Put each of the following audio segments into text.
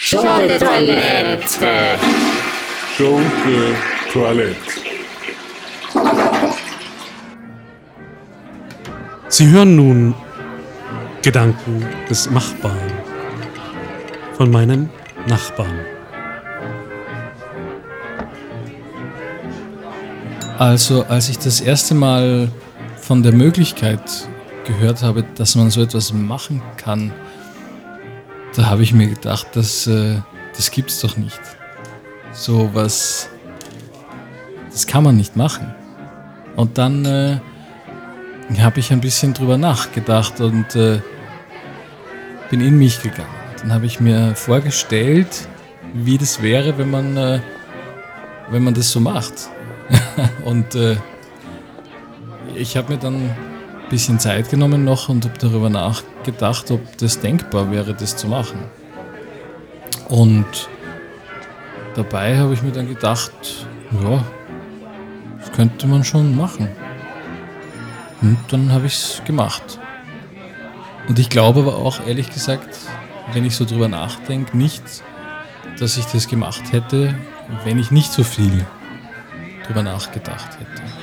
Schunke Toilette. Schunke Toilette. Sie hören nun Gedanken des Machbaren von meinem Nachbarn. Also, als ich das erste Mal von der Möglichkeit gehört habe, dass man so etwas machen kann, da habe ich mir gedacht, dass, äh, das gibt's doch nicht. So was, das kann man nicht machen. Und dann äh, habe ich ein bisschen drüber nachgedacht und äh, bin in mich gegangen. Dann habe ich mir vorgestellt, wie das wäre, wenn man, äh, wenn man das so macht. und äh, ich habe mir dann bisschen Zeit genommen noch und habe darüber nachgedacht, ob das denkbar wäre, das zu machen. Und dabei habe ich mir dann gedacht, ja, das könnte man schon machen. Und dann habe ich es gemacht. Und ich glaube aber auch, ehrlich gesagt, wenn ich so drüber nachdenke, nicht, dass ich das gemacht hätte, wenn ich nicht so viel drüber nachgedacht hätte.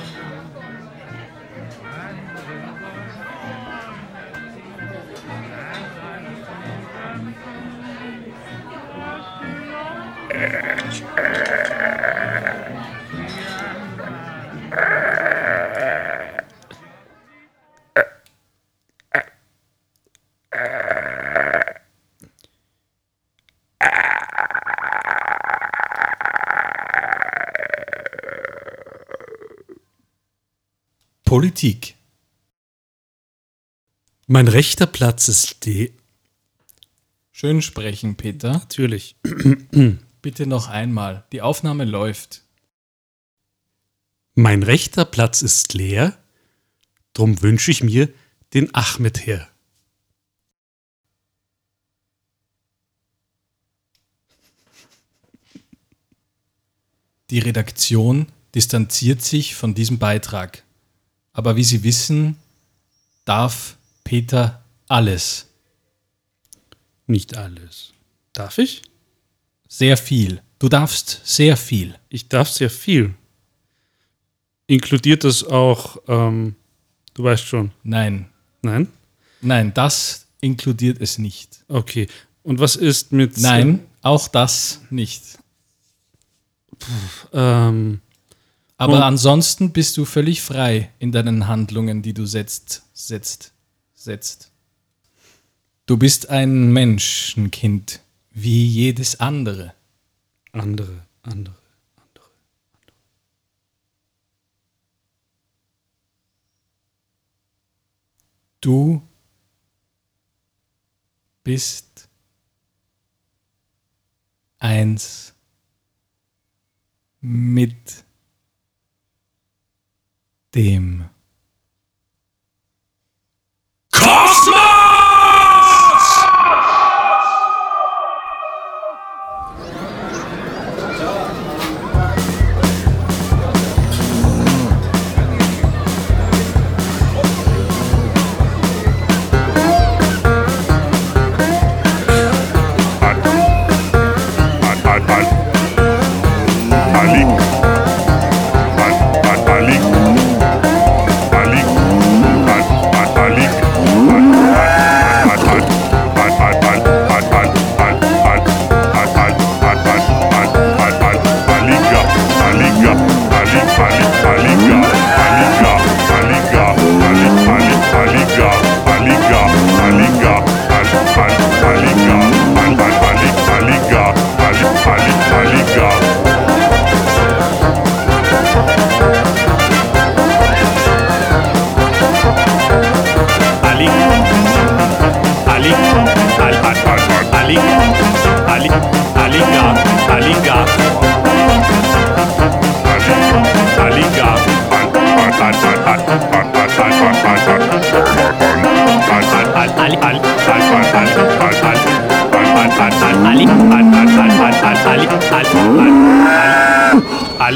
Politik. Mein rechter Platz ist die. Schön sprechen, Peter. Natürlich. Bitte noch einmal. Die Aufnahme läuft. Mein rechter Platz ist leer, drum wünsche ich mir den Ahmed her. Die Redaktion distanziert sich von diesem Beitrag. Aber wie Sie wissen, darf Peter alles. Nicht alles. Darf ich? Sehr viel. Du darfst sehr viel. Ich darf sehr viel. Inkludiert das auch, ähm, du weißt schon. Nein. Nein? Nein, das inkludiert es nicht. Okay. Und was ist mit. Nein, auch das nicht. Ähm, Aber Und- ansonsten bist du völlig frei in deinen Handlungen, die du setzt, setzt, setzt. Du bist ein Menschenkind, wie jedes andere. andere, andere, andere. Du bist eins mit dem.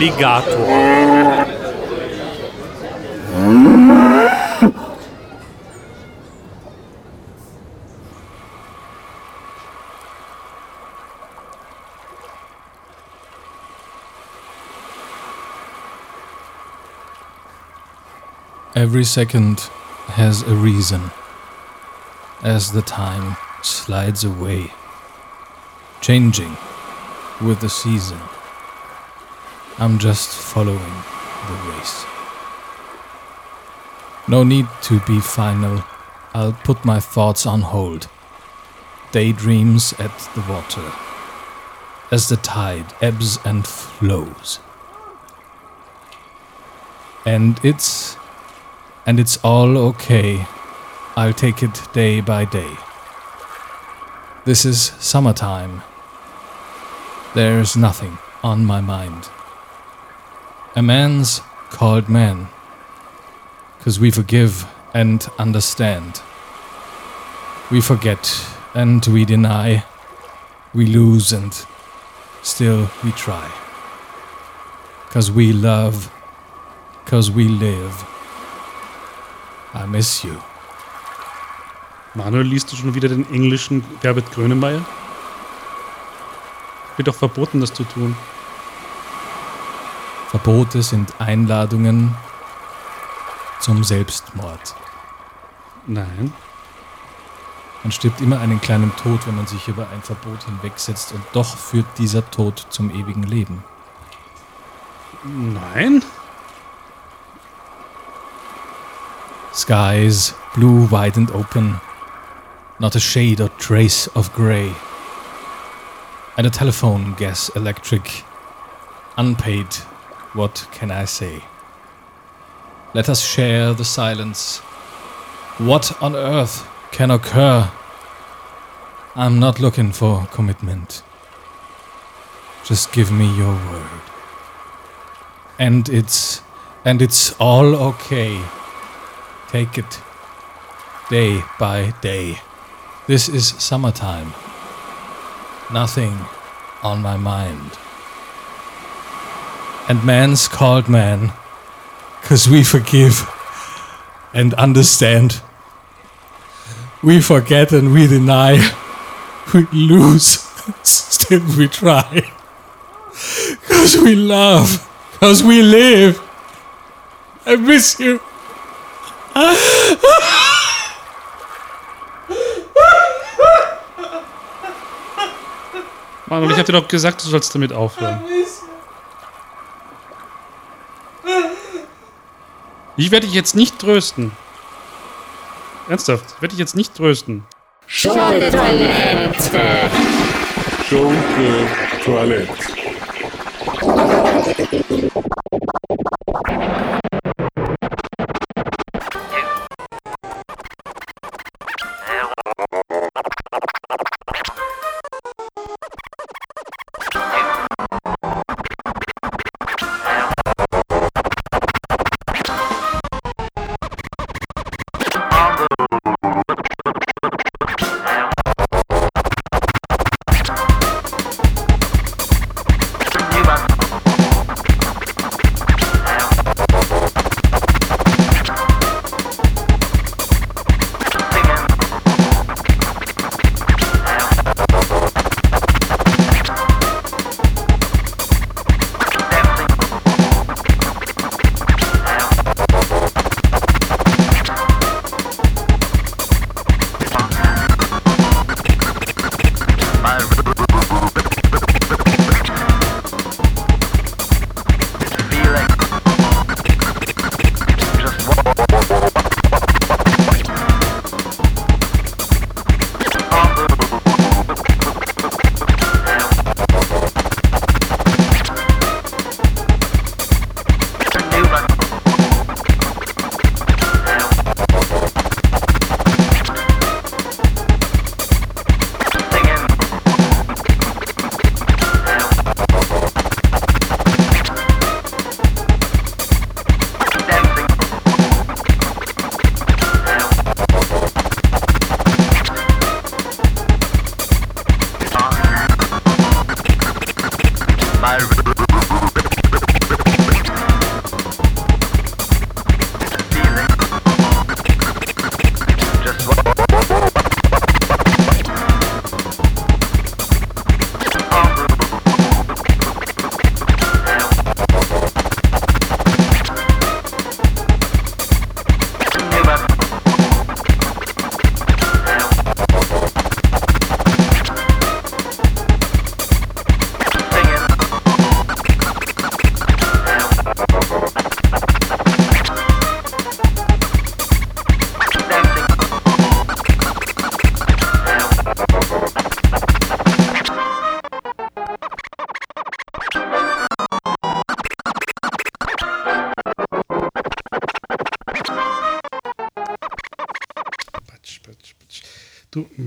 Alligator. Every second has a reason. As the time slides away, changing with the season. I'm just following the race. No need to be final. I'll put my thoughts on hold. Daydreams at the water as the tide ebbs and flows. And it's and it's all okay. I'll take it day by day. This is summertime. There's nothing on my mind. A man's called man. Cause we forgive and understand. We forget and we deny. We lose and still we try. Cause we love. Cause we live. I miss you. Manuel, liest du schon wieder den englischen Herbert Grönemeyer? Wird doch verboten, das zu tun. Verbote sind Einladungen zum Selbstmord. Nein. Man stirbt immer einen kleinen Tod, wenn man sich über ein Verbot hinwegsetzt und doch führt dieser Tod zum ewigen Leben. Nein? Skies blue, wide and open, not a shade or trace of grey. And a telephone, gas, electric, unpaid. What can I say? Let us share the silence. What on earth can occur? I'm not looking for commitment. Just give me your word. And it's and it's all okay. Take it day by day. This is summertime. Nothing on my mind. And man's called man, cause we forgive and understand. We forget and we deny. We lose, still we try. Cause we love, cause we live. I miss you. Manuel, ich hab dir doch gesagt, du sollst damit aufhören. Ich werde dich jetzt nicht trösten. Ernsthaft, ich werde dich jetzt nicht trösten. Schunke-Toilette. Schunke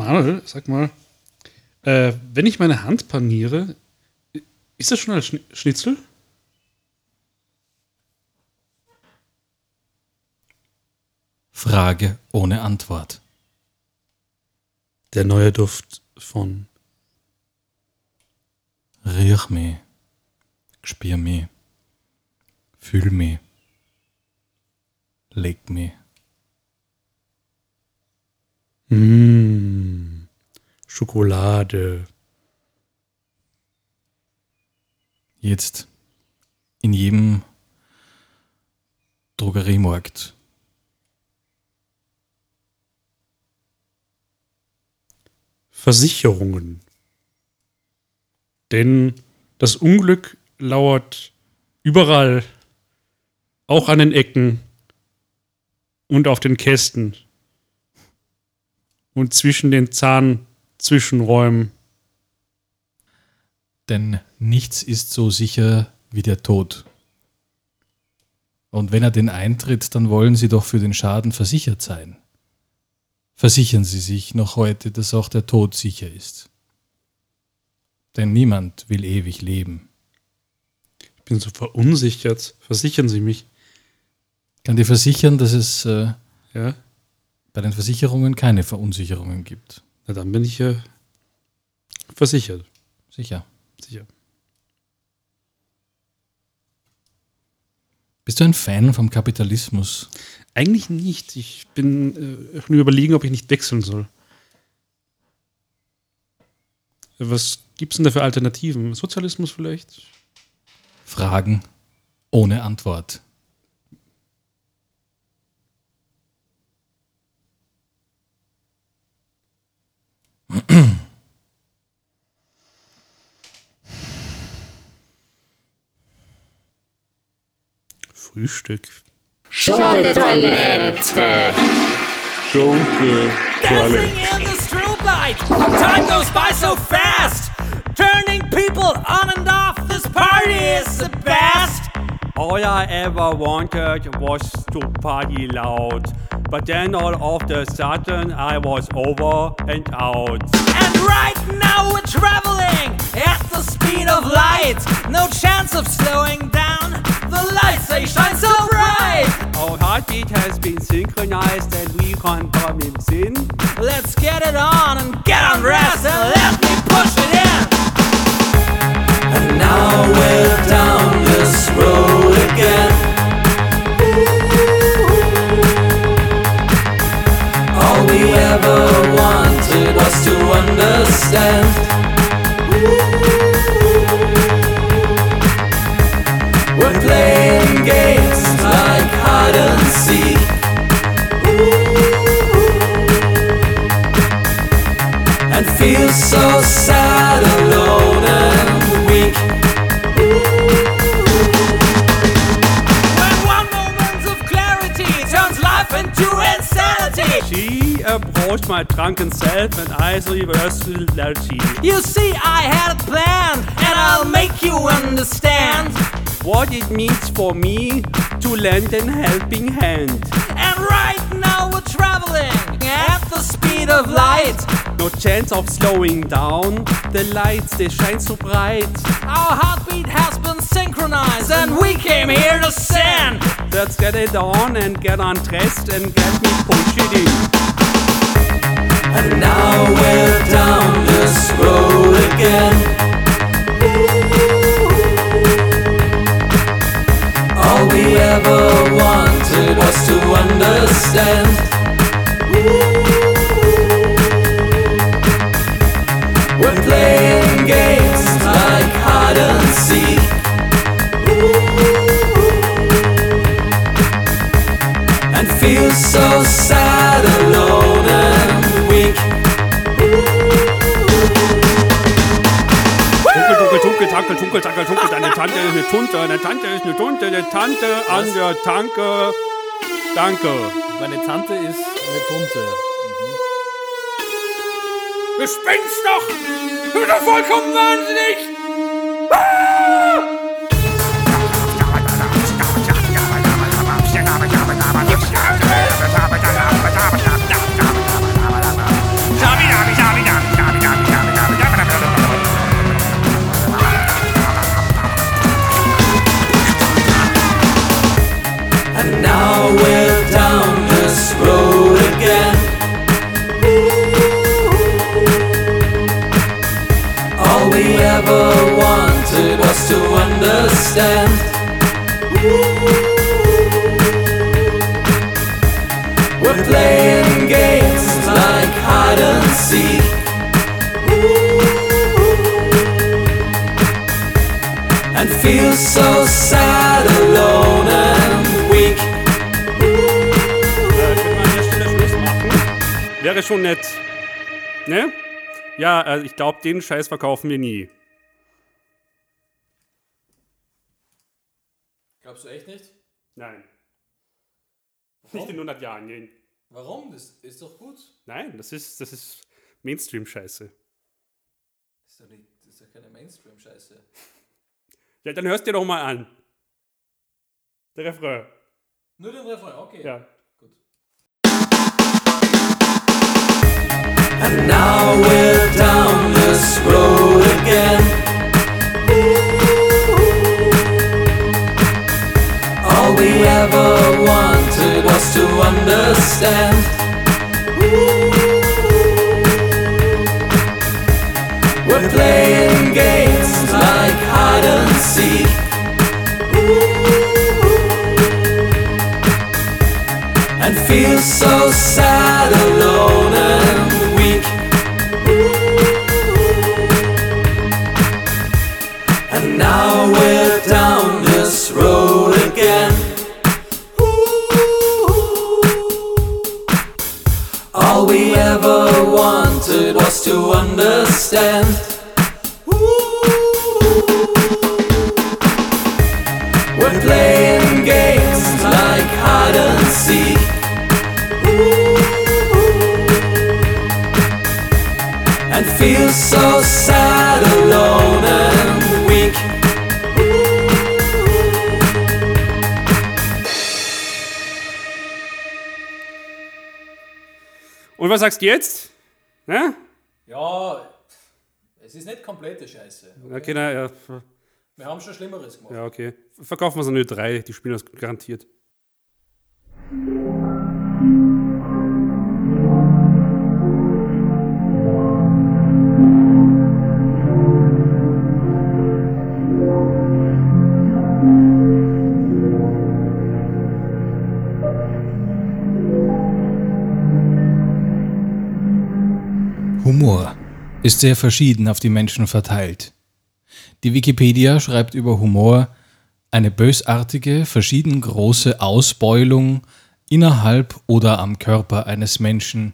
Manuel, sag mal, äh, wenn ich meine Hand paniere, ist das schon ein Schni- Schnitzel? Frage ohne Antwort. Der neue Duft von Riech mich, spür mich, fühl mich, leg mich. Mm, Schokolade. Jetzt in jedem Drogeriemarkt. Versicherungen. Denn das Unglück lauert überall, auch an den Ecken und auf den Kästen und zwischen den Zahnzwischenräumen. Denn nichts ist so sicher wie der Tod. Und wenn er denn eintritt, dann wollen Sie doch für den Schaden versichert sein. Versichern Sie sich noch heute, dass auch der Tod sicher ist. Denn niemand will ewig leben. Ich bin so verunsichert. Versichern Sie mich. Ich kann dir versichern, dass es äh, Ja? Bei den Versicherungen keine Verunsicherungen gibt. Na, dann bin ich ja versichert. Sicher. Sicher. Bist du ein Fan vom Kapitalismus? Eigentlich nicht. Ich bin äh, nur überlegen, ob ich nicht wechseln soll. Was gibt's denn da für Alternativen? Sozialismus vielleicht? Fragen ohne Antwort. Frühstück. Schunke-Toilette. Schunke Toilette. in the strobe light. Time goes by so fast. Turning people on and off. This party is the best. All I ever wanted was to party loud. But then all of a sudden I was over and out. And right now we're traveling at the speed of light. No chance of slowing down. The lights they shine so bright. Our heartbeat has been synchronized and we can't come in sin. Let's get it on and get undressed and let me push it in. And now we're down again. All we ever wanted was to understand. We're playing games like hide and seek. and feel so sad, approached my drunken self and I reversed reality. You see, I had a plan, and I'll make you understand. What it means for me to lend a helping hand. And right now we're traveling at the speed of light. No chance of slowing down. The lights they shine so bright. Our heartbeat has been synchronized, and we came here to sin. Let's get it on and get undressed and get me push in. And now we're down this road again. Ist eine Tante ist eine Tunte, eine Tante an der Tanke. Danke. Meine Tante ist eine Tunte. Du spinnst doch! Du bist doch vollkommen wahnsinnig! Ja, äh, ich glaube, den Scheiß verkaufen wir nie. Glaubst du echt nicht? Nein. Nicht in 100 Jahren. Nee. Warum? Das ist doch gut. Nein, das ist, das ist Mainstream-Scheiße. Das ist doch, nicht, das ist doch keine Mainstream-Scheiße. Ja, dann hörst dir doch mal an. Der Refrain. Nur den Refrain, okay. Ja. And now we're down this road again. All we ever wanted was to understand. We're playing games like hide and seek. And feel so sad, sagst du jetzt? Ja? Ja, es ist nicht komplette Scheiße. Okay, na, ja, Wir haben schon Schlimmeres gemacht. ja, okay. Verkaufen wir so eine drei, die spielen das garantiert. Humor ist sehr verschieden auf die Menschen verteilt. Die Wikipedia schreibt über Humor eine bösartige, verschieden große Ausbeulung innerhalb oder am Körper eines Menschen,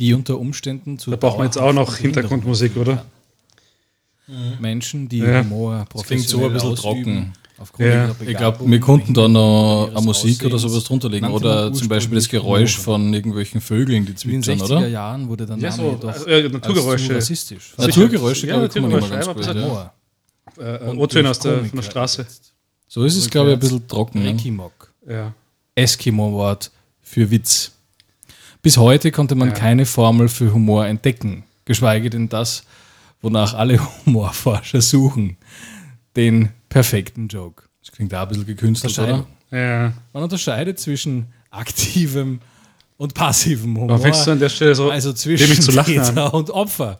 die unter Umständen zu Da brauchen wir jetzt auch noch Hintergrundmusik, oder? Menschen, die Ja. Humor Das klingt so ein bisschen ausüben, trocken. Aufgrund Ja. Ich glaube, wir konnten da noch eine Musik oder sowas drunter legen. Oder zum Beispiel das Geräusch von irgendwelchen Vögeln, die In den zwitschern, 60er oder? Jahren wurde der Ja, so, jedoch äh, Naturgeräusche. als zu rassistisch. Naturgeräusche, Ja, glaube ich, kann man immer Naturgeräusche, ganz gut. Ja. Äh, O-Töne aus der, von der Straße. So ist es, glaube ich, ein bisschen trocken. Ne? Rekimok. Ja. Eskimo-Wort für Witz. Bis heute konnte man keine Formel für Humor entdecken, geschweige denn das, wonach alle Humorforscher suchen. Den perfekten Joke. Das klingt auch ein bisschen gekünstelt, oder? Ja. Man unterscheidet zwischen aktivem und passivem Humor. Warum fängst du an der Stelle so also zwischen zu lachen an? Täter und Opfer.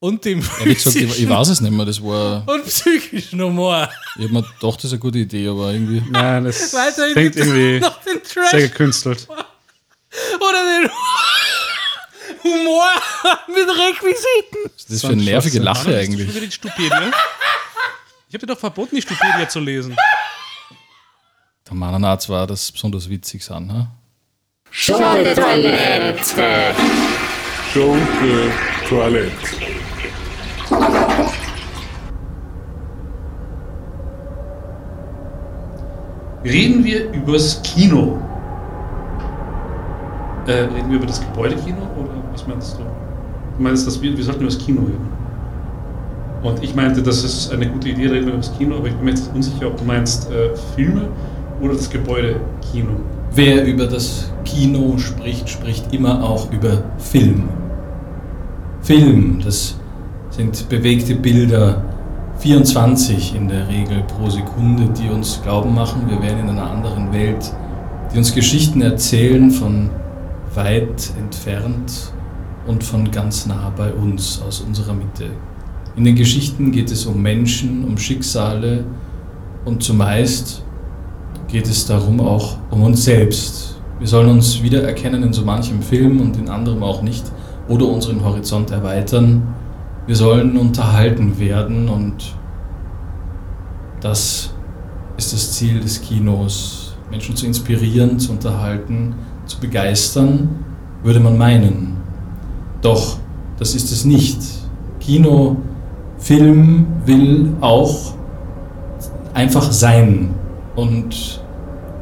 Und dem Ehrlich gesagt, ich, ich weiß es nicht mehr. Das war. und psychischen Humor. Ich habe mir gedacht, das ist eine gute Idee, aber irgendwie. Nein, das Weiterhin klingt irgendwie den sehr gekünstelt. oder den Humor mit Requisiten. Das ist für eine nervige Lache eigentlich. Die Stupedia? Ich habe dir doch verboten, die Stupedia zu lesen. Der Mananarzt war das besonders witzig sein. Ha? Schunke-Toilette. Schunke Toilette. Reden wir übers Kino. Äh, reden wir über das Gebäudekino oder was meinst du? Du meinst, dass wir, wir sollten über das Kino reden. Und ich meinte, das ist eine gute Idee, reden wir über das Kino, aber ich bin mir jetzt unsicher, ob du meinst äh, Filme oder das Gebäudekino. Wer über das Kino spricht, spricht immer auch über Film. Film, das sind bewegte Bilder, 24 in der Regel pro Sekunde, die uns glauben machen, wir wären in einer anderen Welt, die uns Geschichten erzählen von weit entfernt und von ganz nah bei uns, aus unserer Mitte. In den Geschichten geht es um Menschen, um Schicksale und zumeist geht es darum auch um uns selbst. Wir sollen uns wiedererkennen in so manchem Film und in anderem auch nicht oder unseren Horizont erweitern. Wir sollen unterhalten werden und das ist das Ziel des Kinos, Menschen zu inspirieren, zu unterhalten, zu begeistern, würde man meinen. Doch das ist es nicht. Kino, Film will auch einfach sein und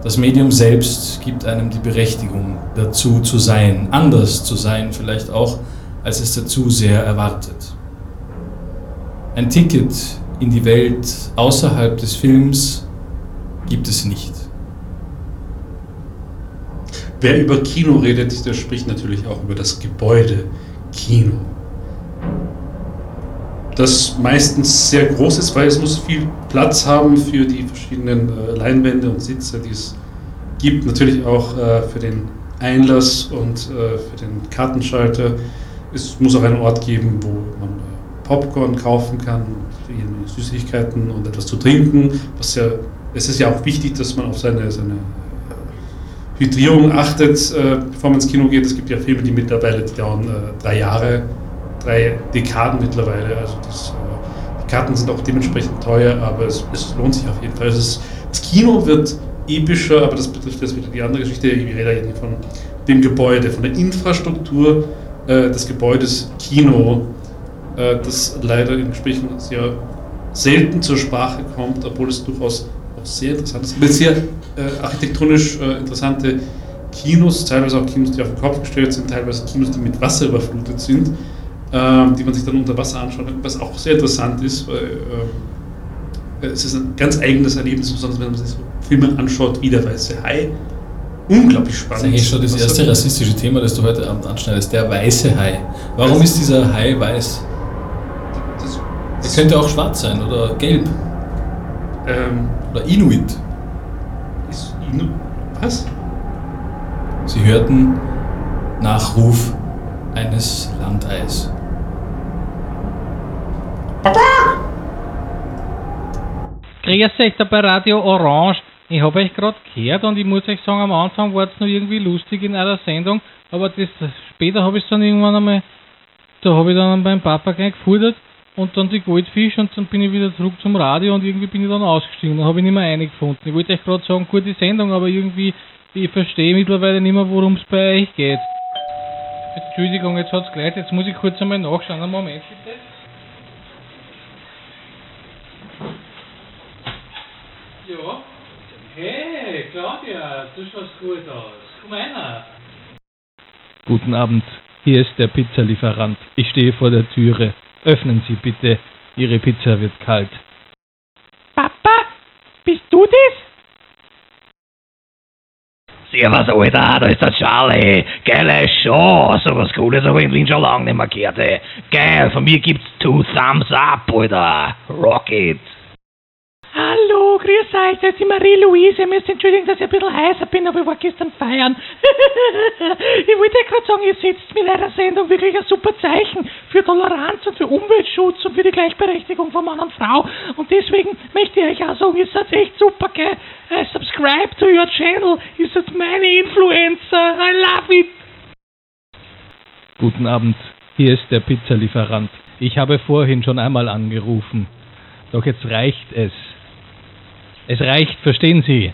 das Medium selbst gibt einem die Berechtigung dazu zu sein, anders zu sein vielleicht auch, als es der Zuseher erwartet. Ein Ticket in die Welt außerhalb des Films gibt es nicht. Wer über Kino redet, der spricht natürlich auch über das Gebäude Kino. Das meistens sehr groß ist, weil es muss viel Platz haben für die verschiedenen äh, Leinwände und Sitze, die es gibt. Natürlich auch äh, für den Einlass und äh, für den Kartenschalter. Es muss auch einen Ort geben, wo man äh, Popcorn kaufen kann, Süßigkeiten und etwas zu trinken. Was ja, es ist ja auch wichtig, dass man auf seine, seine Hydrierung achtet, äh, bevor man ins Kino geht. Es gibt ja Filme, die mittlerweile die dauern äh, drei Jahre, drei Dekaden mittlerweile. Also das, äh, die Karten sind auch dementsprechend teuer, aber es, es lohnt sich auf jeden Fall. Also es, das Kino wird epischer, aber das betrifft jetzt wieder die andere Geschichte. Ich rede ja von dem Gebäude, von der Infrastruktur äh, des Gebäudes Kino, äh, das leider in Gesprächen sehr selten zur Sprache kommt, obwohl es durchaus auch sehr interessant ist. Mit sehr äh, architektonisch äh, interessante Kinos, teilweise auch Kinos, die auf den Kopf gestellt sind, teilweise Kinos, die mit Wasser überflutet sind, die man sich dann unter Wasser anschaut, was auch sehr interessant ist, weil ähm, es ist ein ganz eigenes Erlebnis, besonders wenn man sich so Filme anschaut wie der Weiße Hai. Unglaublich spannend. Das ist eigentlich schon das erste rassistische Thema, das du heute Abend anschneidest, der weiße Hai. Warum ist dieser Hai weiß? Er könnte auch schwarz sein oder gelb. Ähm, oder Inuit. Ist Inu was? Sie hörten Nachruf eines Landeis. Grüß bei Radio Orange. Ich habe euch gerade gehört und ich muss euch sagen, am Anfang war es noch irgendwie lustig in einer Sendung, aber das später habe ich es dann irgendwann einmal, da habe ich dann beim Papagei gefordert und dann die Goldfisch und dann bin ich wieder zurück zum Radio und irgendwie bin ich dann ausgestiegen. Dann habe ich nicht mehr eingefunden. Ich wollte euch gerade sagen, gute Sendung, aber irgendwie, ich verstehe mittlerweile nicht mehr, worum es bei euch geht. Entschuldigung, jetzt hat es gleich, jetzt muss ich kurz einmal nachschauen. Einen Moment bitte. Ja. Hey, Claudia, du schaust gut aus. Komm einer. Guten Abend, hier ist der Pizzalieferant. Ich stehe vor der Türe. Öffnen Sie bitte, Ihre Pizza wird kalt. Papa, bist du das? Servus, Alter, da ist der Charlie. Geile Show. So was Cooles habe ich in Wien schon lange nicht mehr gehört, ey. Geil, von mir gibt's two thumbs up, Alter. Rocket. Hallo, grüß euch, das ist die Marie-Louise. Ihr müsst entschuldigen, dass ich ein bisschen heißer bin, aber ich war gestern feiern. ich wollte ja gerade sagen, ihr setzt mit eurer Sendung wirklich ein super Zeichen für Toleranz und für Umweltschutz und für die Gleichberechtigung von Mann und Frau. Und deswegen möchte ich euch auch sagen, ihr seid echt super, gell? Uh, subscribe to your channel. Ihr seid meine Influencer. I love it. Guten Abend, hier ist der Pizzalieferant. Ich habe vorhin schon einmal angerufen. Doch jetzt reicht es. Es reicht, verstehen Sie.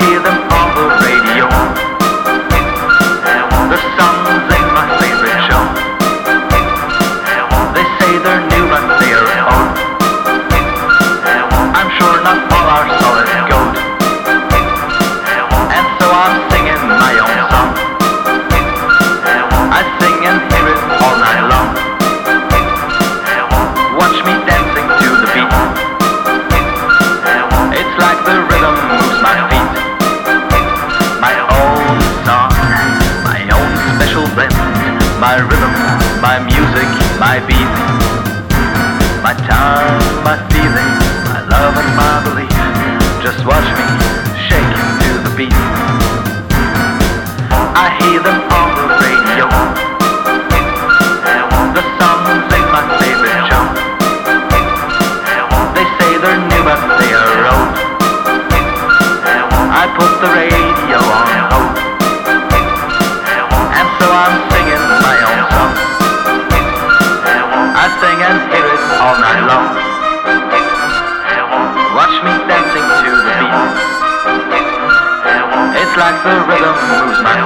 Hear them. on my the rhythm moves my